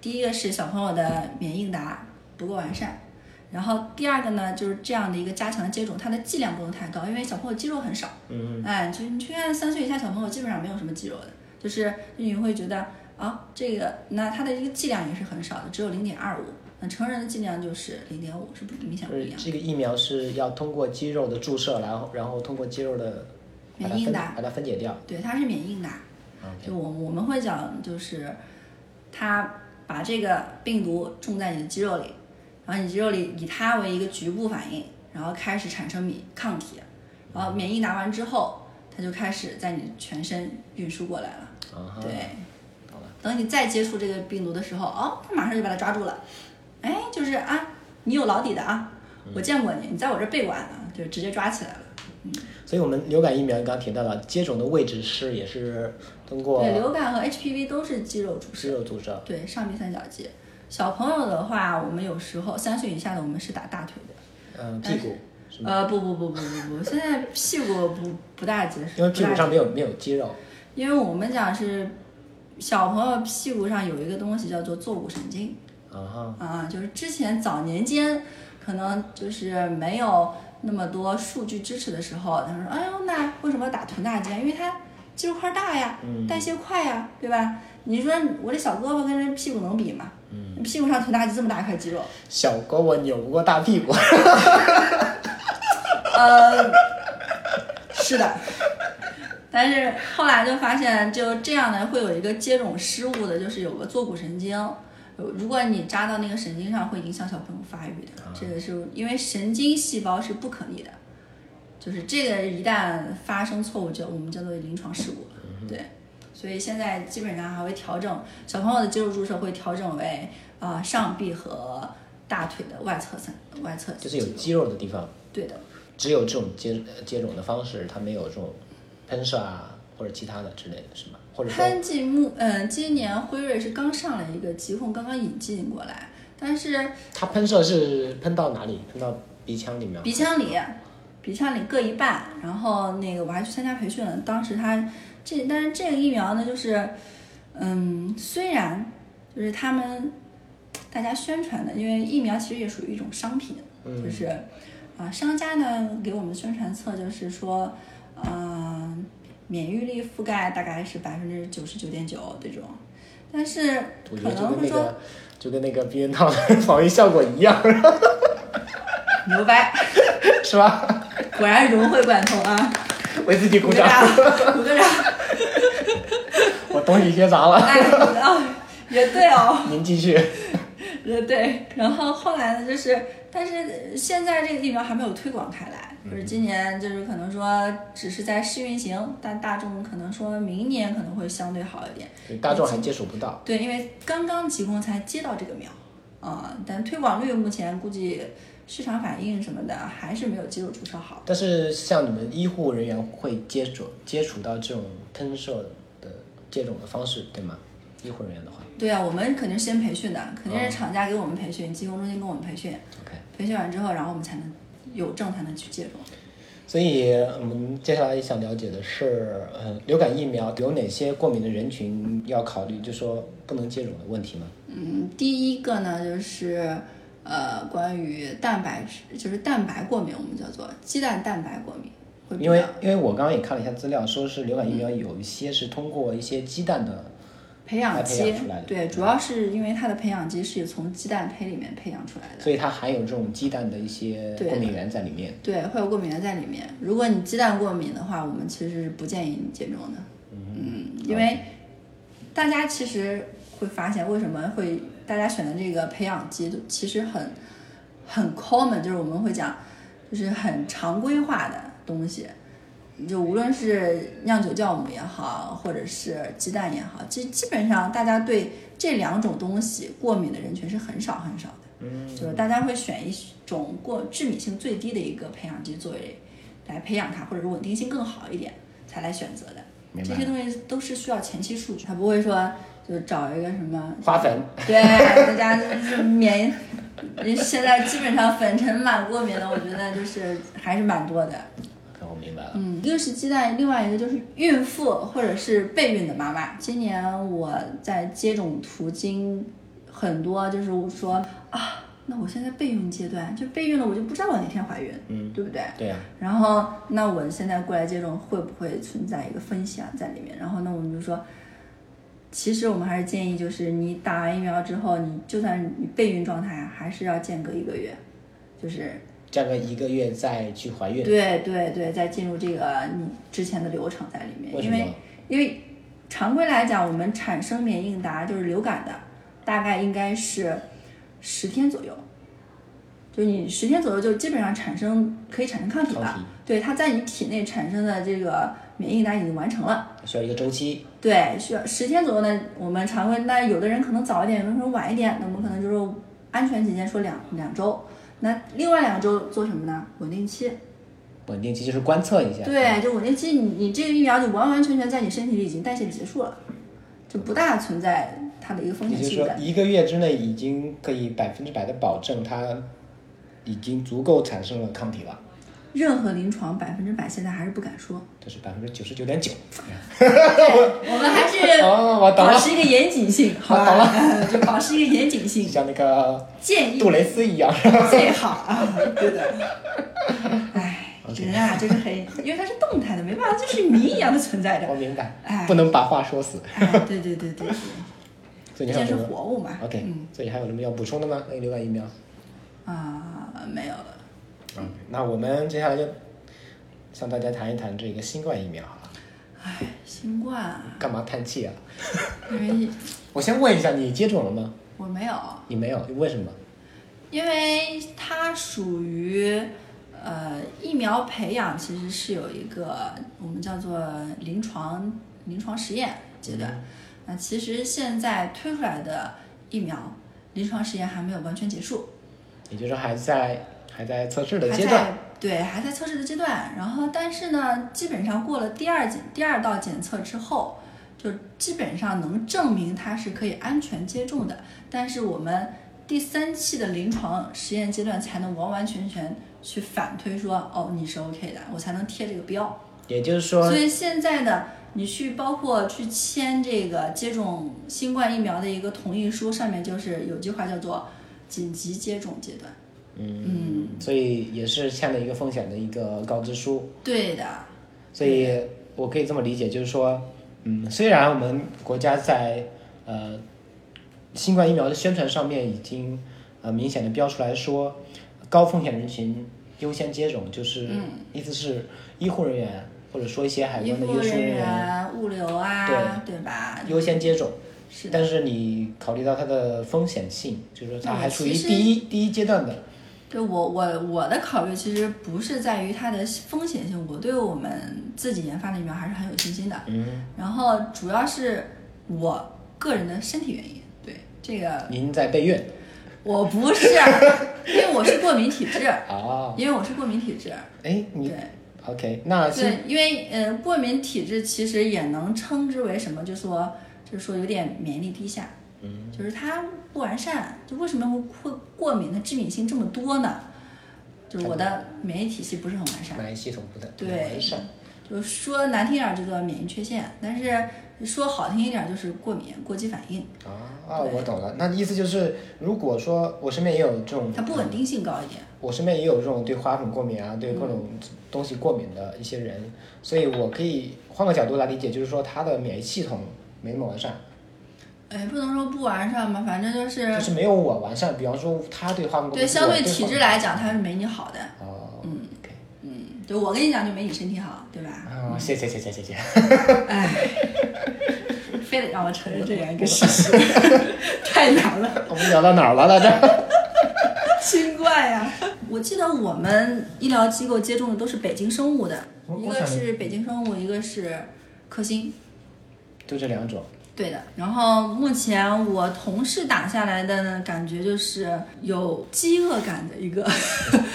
第一个是小朋友的免疫应答不够完善，然后第二个呢就是这样的一个加强接种，它的剂量不能太高，因为小朋友肌肉很少，嗯，哎，就你去看三岁以下小朋友基本上没有什么肌肉的，就是你会觉得啊，这个那它的一个剂量也是很少的，只有零点二五。那成人的剂量就是零点五，是不明显不一样。这个疫苗是要通过肌肉的注射，然后然后通过肌肉的免疫的把它分解掉。对，它是免疫的。OK，就我我们会讲，就是它把这个病毒种在你的肌肉里，然后你肌肉里以它为一个局部反应，然后开始产生免抗体，然后免疫拿完之后，它就开始在你全身运输过来了。对，懂了。等你再接触这个病毒的时候，哦，它马上就把它抓住了。哎，就是啊，你有老底的啊，我见过你，你在我这儿被管呢，就直接抓起来了。所以我们流感疫苗刚刚提到了，接种的位置是也是通过对，流感和 HPV 都是肌肉注射。肌肉注射。对，上臂三角肌。小朋友的话，我们有时候三岁以下的我们是打大腿的。嗯，屁股？呃，不不不不不不，现在屁股不不大结实，因为屁股上没有没有肌肉。因为我们讲是小朋友屁股上有一个东西叫做坐骨神经啊哈，啊，就是之前早年间可能就是没有那么多数据支持的时候，他说：“哎呦，那为什么打臀大肌啊？因为它肌肉块大呀，代谢快呀，对吧？你说我这小胳膊跟人屁股能比吗？嗯，屁股上臀大肌这么大一块肌肉，小胳膊扭不过大屁股。[laughs] 呃，是的，但是后来就发现，就这样呢，会有一个接种失误的，就是有个坐骨神经，呃如果你扎到那个神经上，会影响小朋友发育的。这个是因为神经细胞是不可逆的，就是这个一旦发生错误，就我们叫做临床事故了。对，所以现在基本上还会调整小朋友的肌肉注射会调整为啊、呃上臂和大腿的外侧三外侧就是有肌肉的地方，对的。只有这种接接种的方式，它没有这种喷射啊或者其他的之类的，是吗？或者说喷剂木，嗯，今年辉瑞是刚上了一个疾控，刚刚引进过来，但是它喷射是喷到哪里？喷到鼻腔里面？鼻腔里，鼻腔里各一半，然后那个我还去参加培训了，当时它这，但是这个疫苗呢，就是，嗯，虽然就是他们大家宣传的，因为疫苗其实也属于一种商品，嗯就是啊，商家呢给我们宣传册就是说，嗯、免疫力覆盖大概是百分之九十九点九这种，但是可能会说就跟那个避孕套的 [laughs] 防御效果一样，[laughs] 牛掰，[laughs] 是吧？果然融会贯通啊！为自己鼓掌，鼓个掌。我东西学砸了。哎，哦，也对哦，您继续。也对。然后后来呢，就是，但是现在这个疫苗还没有推广开来，就是今年就是可能说只是在试运行，但大众可能说明年可能会相对好一点。大众还接触不到，对，因为刚刚疾控才接到这个苗，啊、但推广率目前估计市场反应什么的，还是没有肌肉注射好。但是像你们医护人员会接触接触到这种喷射的接种的方式，对吗？医护人员的话对啊，我们肯定是先培训的，肯定是厂家给我们培训，疾控中心给我们培训，，OK。培训完之后，然后我们才能有证才能去接种。所以我们接下来想了解的是，呃，流感疫苗有哪些过敏的人群要考虑，就说不能接种的问题吗？嗯，第一个呢就是呃，关于蛋白质，就是蛋白过敏，我们叫做鸡蛋蛋白过敏，因为因为我刚刚也看了一下资料，说是流感疫苗有一些是通过一些鸡蛋的，来培培养基出来的对，主要是因为它的培养基是从鸡蛋胚里面培养出来的。所以它含有这种鸡蛋的一些过敏源在里面。对，会有过敏源在里面。如果你鸡蛋过敏的话，我们其实是不建议你接种的。嗯，因为大家其实会发现，为什么会大家选的这个培养基，其实很很 common，就是我们会讲，就是很常规化的东西。就无论是酿酒酵母也好，或者是鸡蛋也好，其实基本上大家对这两种东西过敏的人群是很少很少的。嗯，就是大家会选一种过致敏性最低的一个培养基作为来培养它，或者是稳定性更好一点才来选择的。这些东西都是需要前期数据，它不会说就找一个什么花粉，对，大家就是免，现在基本上粉尘螨过敏的，我觉得就是还是蛮多的。我明白了。嗯，一个是鸡蛋，另外一个就是孕妇或者是备孕的妈妈。今年我在接种途经很多，就是我说啊，那我现在备孕阶段，就备孕了，我就不知道我哪天怀孕，嗯，对不对？对呀、然后，那我现在过来接种会不会存在一个风险在里面？然后那，我们就说，其实我们还是建议，就是你打完疫苗之后，你就算你备孕状态，还是要间隔一个月，就是价格一个月再去怀孕，对对对，再进入这个你之前的流程在里面，为因为因为常规来讲，我们产生免疫应答就是流感的，大概应该是十天左右，就你十天左右就基本上产生可以产生抗体了，对，它在你体内产生的这个免疫应答已经完成了。需要一个周期。对，需要十天左右呢。我们常规，那有的人可能早一点，有的人可能晚一点，那我们可能就是安全起见说两两周。那另外两周做什么呢？稳定期。稳定期就是观测一下。对，就稳定期，你你这个疫苗就完完全全在你身体里已经代谢结束了，就不大存在它的一个风也就是说。一个月之内已经可以百分之百的保证它已经足够产生了抗体了，任何临床百分之百现在还是不敢说。这是百分之九十九点九。我们还是 [laughs] 保持一个严谨性，好吧？[laughs] 就保持一个严谨性，像那个建议杜蕾斯一样。最好啊，对的。[laughs] 哎，人啊，就是很，因为它是动态的，没办法，就是谜一样的存在着。我明白，哎不能把话说死。哎，对对对对对，所以毕竟是你还有什么活物嘛。？OK，嗯所以还有什么要补充的吗？那个流感疫苗？啊，没有了。嗯，那我们接下来就向大家谈一谈这个新冠疫苗好了。哎，新冠啊，干嘛叹气啊？因为我先问一下，你接种了吗？我没有。你没有，为什么？因为它属于呃疫苗培养，其实是有一个我们叫做临床临床实验阶段。那其实现在推出来的疫苗临床实验还没有完全结束，也就是说还在还在测试的阶段。对还在测试的阶段。然后但是呢，基本上过了第二检第二道检测之后，就基本上能证明它是可以安全接种的。但是我们第三期的临床实验阶段才能完完全全去反推说，哦，你是 OK 的，我才能贴这个标。也就是说所，以现在呢，你去包括去签这个接种新冠疫苗的一个同意书，上面就是有句话叫做紧急接种阶段。嗯，所以也是欠了一个风险的一个告知书。对的，所以我可以这么理解，就是说，嗯，虽然我们国家在呃新冠疫苗的宣传上面已经呃明显的标出来说，高风险人群优先接种，就是、意思是医护人员或者说一些海关的护人优秀人员员、物流啊，对对吧？优先接种。是，但是你考虑到它的风险性，就是说它嗯还处于第一第一阶段的，对我我我的考虑其实不是在于它的风险性，我对我们自己研发的疫苗还是很有信心的。嗯，然后主要是我个人的身体原因，对这个您在备孕，我不是，因为我是过敏体质，[laughs] 哦，因为我是过敏体质，哎，你对 OK？那新对，因为呃过敏体质其实也能称之为什么，就说就是说有点免疫力低下，嗯，就是它不完善，就为什么会过敏的致敏性这么多呢？就是我的免疫体系不是很完善。免疫系统不对完善，就说难听点儿就叫免疫缺陷，但是说好听一点儿就是过敏、过激反应，啊啊，我懂了。那意思就是，如果说我身边也有这种，它不稳定性高一点。我身边也有这种对花粉过敏啊，对各种东西过敏的一些人，所以我可以换个角度来理解，就是说他的免疫系统没那么完善，哎，不能说不完善吧，反正就是就是没有我完善。比方说他对花粉过敏，对相对体质来讲，他是没你好的。哦，嗯 OK，嗯，就我跟你讲，就没你身体好，对吧？啊，谢谢谢谢谢谢。[laughs] [laughs] 哎，非得让我承认这样一个事实，[laughs] 太难了，我们聊到哪儿了来着？新冠呀！我记得我们医疗机构接种的都是北京生物的，一个是北京生物，一个是科兴。就这两种，对的，然后目前我同事打下来的呢，感觉就是有饥饿感的一个，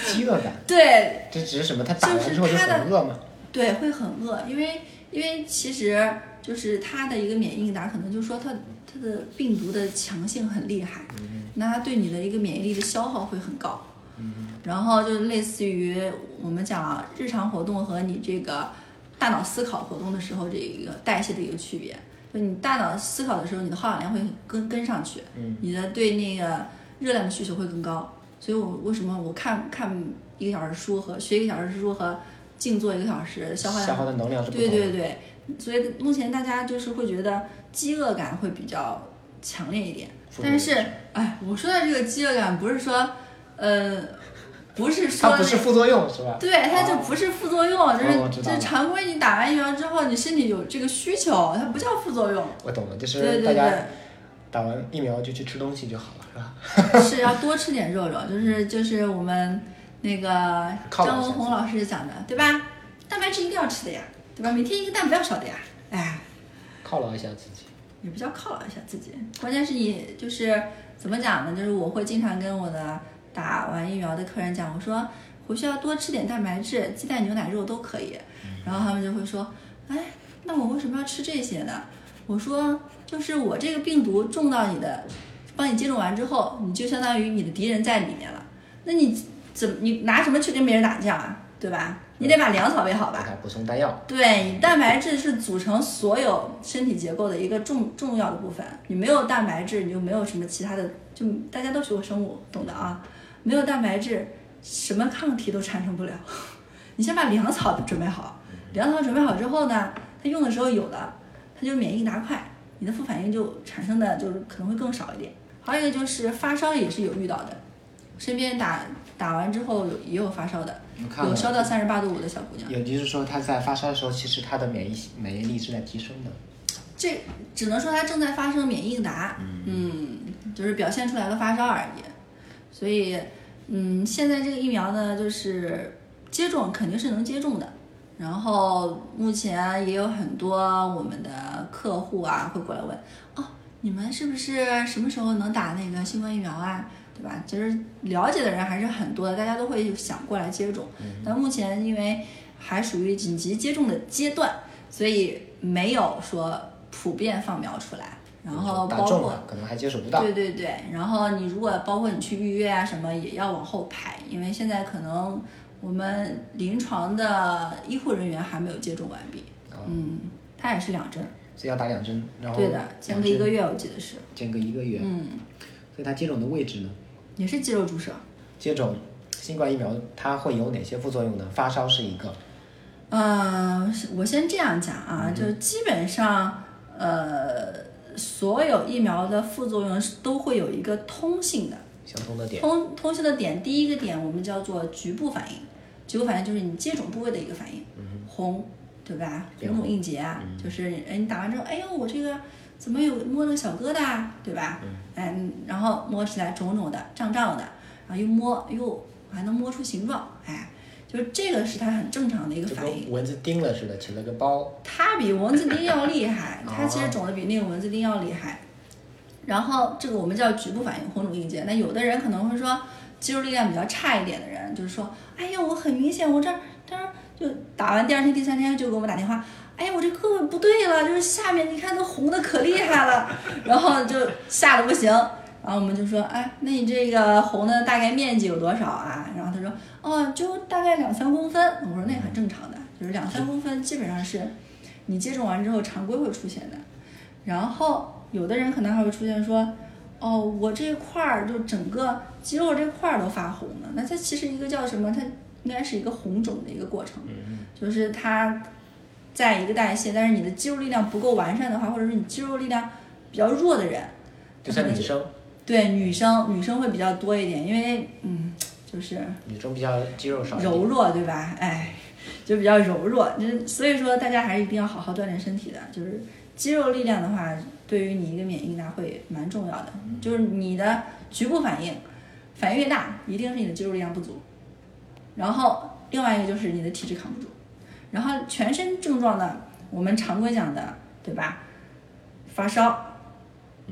饥饿感，[laughs] 对这只是什么？他打完之后就很饿吗？对，会很饿，因为因为其实就是他的一个免疫应答，可能就是说他他的病毒的强性很厉害，那他对你的一个免疫力的消耗会很高，然后就类似于我们讲日常活动和你这个大脑思考活动的时候这一个代谢的一个区别，就你大脑思考的时候，你的耗氧量会跟跟上去，你的对那个热量的需求会更高，所以我为什么我看看一个小时书和学一个小时书和静坐一个小时消耗量消耗的能量是。对对对，所以目前大家就是会觉得饥饿感会比较强烈一点，但是哎，我说的这个饥饿感不是说，呃，不是说它不是副作用是吧？对，它就不是副作用，就是就是常规你打完疫苗之后，你身体有这个需求，它不叫副作用，我懂了，就是对大家对。打完疫苗就去吃东西就好了，是吧？[laughs] 是要多吃点肉肉，就是就是我们那个张文宏老师讲的，对吧？蛋白质一定要吃的呀，对吧？每天一个蛋不要少的呀，哎，犒劳一下自己。也不叫犒劳一下自己，关键是你就是怎么讲呢？就是我会经常跟我的打完疫苗的客人讲，我说回去要多吃点蛋白质，鸡蛋、牛奶、肉都可以。然后他们就会说，哎，那我为什么要吃这些呢？我说，就是我这个病毒种到你的，帮你接种完之后，你就相当于你的敌人在里面了。那你怎么你拿什么去跟别人打架啊？对吧？你得把粮草备好吧补充弹药。对你蛋白质是组成所有身体结构的一个重重要的部分，你没有蛋白质，你就没有什么其他的，就大家都学过生物，懂的啊。没有蛋白质，什么抗体都产生不了。[laughs] 你先把粮草准备好，粮草准备好之后呢，它用的时候有了，它就免疫应答快，你的副反应就产生的就是可能会更少一点。还有一个就是发烧也是有遇到的，身边打打完之后有也有发烧的，有烧到三十八度五的小姑娘。也就是说，她在发烧的时候，其实她的免疫免疫力是在提升的。这只能说她正在发生免疫应答，嗯，就是表现出来的发烧而已。所以，嗯，现在这个疫苗呢，就是接种肯定是能接种的。然后目前也有很多我们的客户啊会过来问，哦，你们是不是什么时候能打那个新冠疫苗啊？对吧？其实了解的人还是很多的，大家都会想过来接种。但目前因为还属于紧急接种的阶段，所以没有说普遍放苗出来。然后大包括可能还接触不到。对对对，然后你如果包括你去预约啊什么，也要往后排，因为现在可能我们临床的医护人员还没有接种完毕。嗯，他也是两针，所以要打两针，然后对的，间隔一个月，我记得是。间隔一个月。嗯，所以它接种的位置呢？也是肌肉注射。接种新冠疫苗它会有哪些副作用呢？发烧是一个，呃，我先这样讲啊，就基本上，呃，所有疫苗的副作用是都会有一个通性的。相同的点。通通性的点，第一个点我们叫做局部反应，局部反应就是你接种部位的一个反应，红，对吧？变红肿硬结啊，就是哎你打完之后，哎呦我这个怎么有摸那个小疙瘩啊，对吧？哎，然后摸起来肿肿的、胀胀的，然后又摸，哎呦还能摸出形状，哎，就是这个是它很正常的一个反应。蚊子叮了似的，起了个包。它比蚊子叮要厉害，[laughs] 哦它其实肿的比那个蚊子叮要厉害。然后这个我们叫局部反应，红肿硬结。那有的人可能会说，肌肉力量比较差一点的人，就是说，哎呀，我很明显，我这儿这儿就打完第二天、第三天就给我们打电话，哎呀，我这胳膊不对了，就是下面你看都红的可厉害了，然后就吓得不行。然后我们就说，哎，那你这个红的大概面积有多少啊？然后他说，哦，就大概两三公分。我说那很正常的，就是两三公分基本上是你接种完之后常规会出现的。然后有的人可能还会出现说，哦，我这块儿就整个肌肉这块儿都发红了。那它其实一个叫什么？它应该是一个红肿的一个过程，就是它在一个代谢，但是你的肌肉力量不够完善的话，或者是你肌肉力量比较弱的人，就像女生，对女生女生会比较多一点，因为嗯，就是女生比较肌肉少，柔弱，对吧？哎，就比较柔弱，就是所以说大家还是一定要好好锻炼身体的。就是肌肉力量的话，对于你一个免疫力会蛮重要的。就是你的局部反应反应越大，一定是你的肌肉力量不足。然后另外一个就是你的体质扛不住。然后全身症状呢，我们常规讲的，对吧？发烧，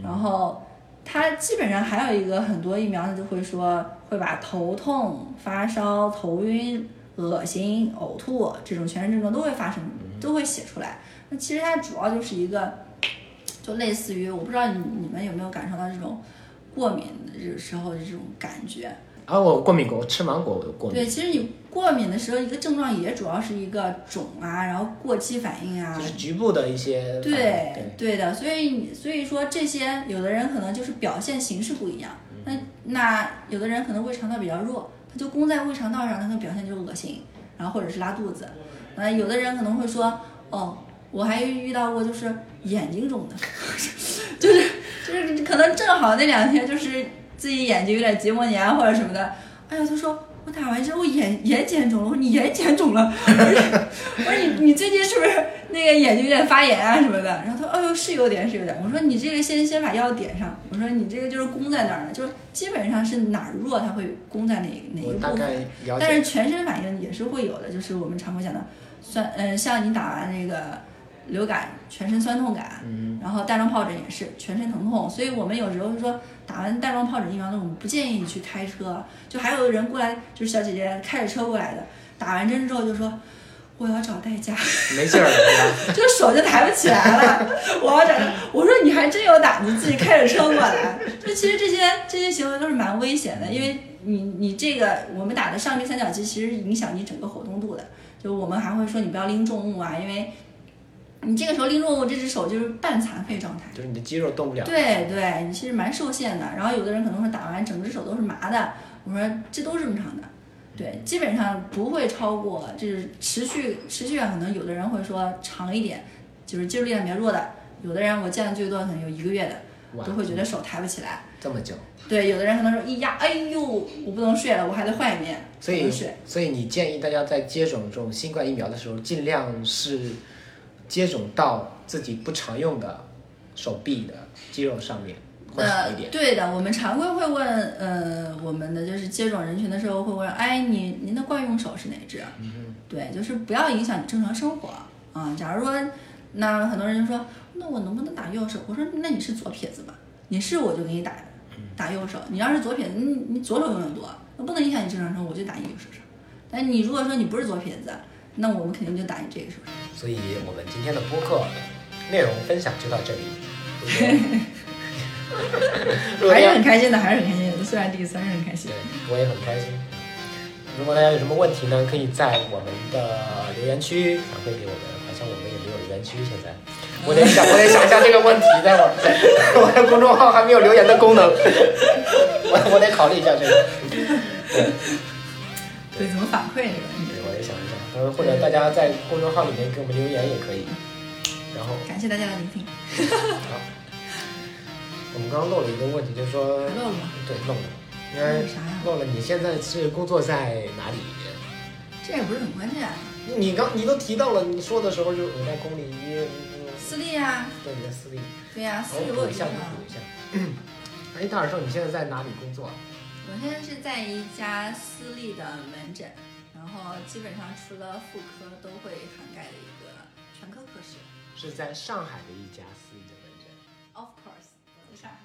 然后它基本上还有一个很多疫苗它，就会说会把头痛、发烧、头晕、恶心、呕吐这种全身症状都会发生，都会写出来。那其实它主要就是一个，就类似于我不知道你你们有没有感受到这种过敏的这个时候的这种感觉。啊，我过敏过，我吃芒果我过敏，对，其实你过敏的时候，一个症状也主要是一个肿啊，然后过激反应啊。就，是局部的一些对对，对的，所以所以说这些有的人可能就是表现形式不一样，那那有的人可能胃肠道比较弱，他就攻在胃肠道上，他可能表现就是恶心，然后或者是拉肚子，那有的人可能会说，哦，我还遇到过就是眼睛肿的，[laughs] 就是就是可能正好那两天就是自己眼睛有点结膜炎或者什么的，哎呀，他说。我打完之后眼眼睑肿了，我说你眼睑肿了，[laughs] 我说我说你你最近是不是那个眼睛有点发炎啊什么的？然后他说哎呦是有点是有点，我说你这个先先把药点上，我说你这个就是攻在哪儿呢？就是基本上是哪儿弱，它会攻在哪哪一部分。但是全身反应也是会有的，就是我们常规讲的酸，嗯、像你打完那个流感，全身酸痛感，嗯，然后带状疱疹也是全身疼痛，所以我们有时候说打完带状疱疹疫苗呢，我们不建议你去开车，就还有人过来，就是小姐姐开着车过来的，打完针之后就说。我要找代驾，没劲儿？[laughs] 就手就抬不起来了。我要找，我说你还真有胆子自己开着车过来。就其实这些这些行为都是蛮危险的，因为你你这个我们打的上臂三角肌其实影响你整个活动度的。就我们还会说你不要拎重物啊，因为你这个时候拎重物，这只手就是半残废状态。就是你的肌肉动不了。对对，你其实蛮受限的。然后有的人可能说打完整只手都是麻的，我说这都是正常的。对，基本上不会超过，就是持续持续感可能有的人会说长一点，就是肌肉力量比较弱的，有的人我见的最多可能有一个月的，都会觉得手抬不起来。这么久，对，有的人可能说一压，哎呦，我不能睡了，我还得换一遍，所以。所以你建议大家在接种这种新冠疫苗的时候，尽量是接种到自己不常用的手臂的肌肉上面，会好一点。对的，我们常规会问，呃，我们的就是接种人群的时候会问，哎，你您的惯用手是哪只？嗯对，就是不要影响你正常生活啊。假如说，那很多人就说，那我能不能打右手？我说，那你是左撇子吧？你是我就给你打打右手，你要是左撇子，你你左手用的多，那不能影响你正常生活，我就打右手上。但你如果说你不是左撇子，那我们肯定就打你这个手上。所以我们今天的播客内容分享就到这里。[laughs] 还是很开心的，还是很开心的。虽然第一次，还是很开心对。，我也很开心。如果大家有什么问题呢，可以在我们的留言区反馈给我们。好像我们也没有留言区，现在我得想，我得想一下这个问题。待会儿我的公众号还没有留言的功能，我我得考虑一下这个。对，对，怎么反馈这个。呃，或者大家在公众号里面给我们留言也可以。然后，感谢大家的聆听。好，[laughs] 我们刚刚漏了一个问题，就是说，漏了吗？对，漏了，应该漏啥呀？漏了。你现在是工作在哪里？这也不是很关键。你刚你都提到了，你说的时候就我在公立医院，私立啊、对，你在私立。对呀、私好，立我补一下，补一下。[clears throat] 哎，大耳兽，你现在在哪里工作？我现在是在一家私立的门诊，然后基本上除了妇科都会涵盖的一个全科科室，是在上海的一家私立的门诊，of course。上海。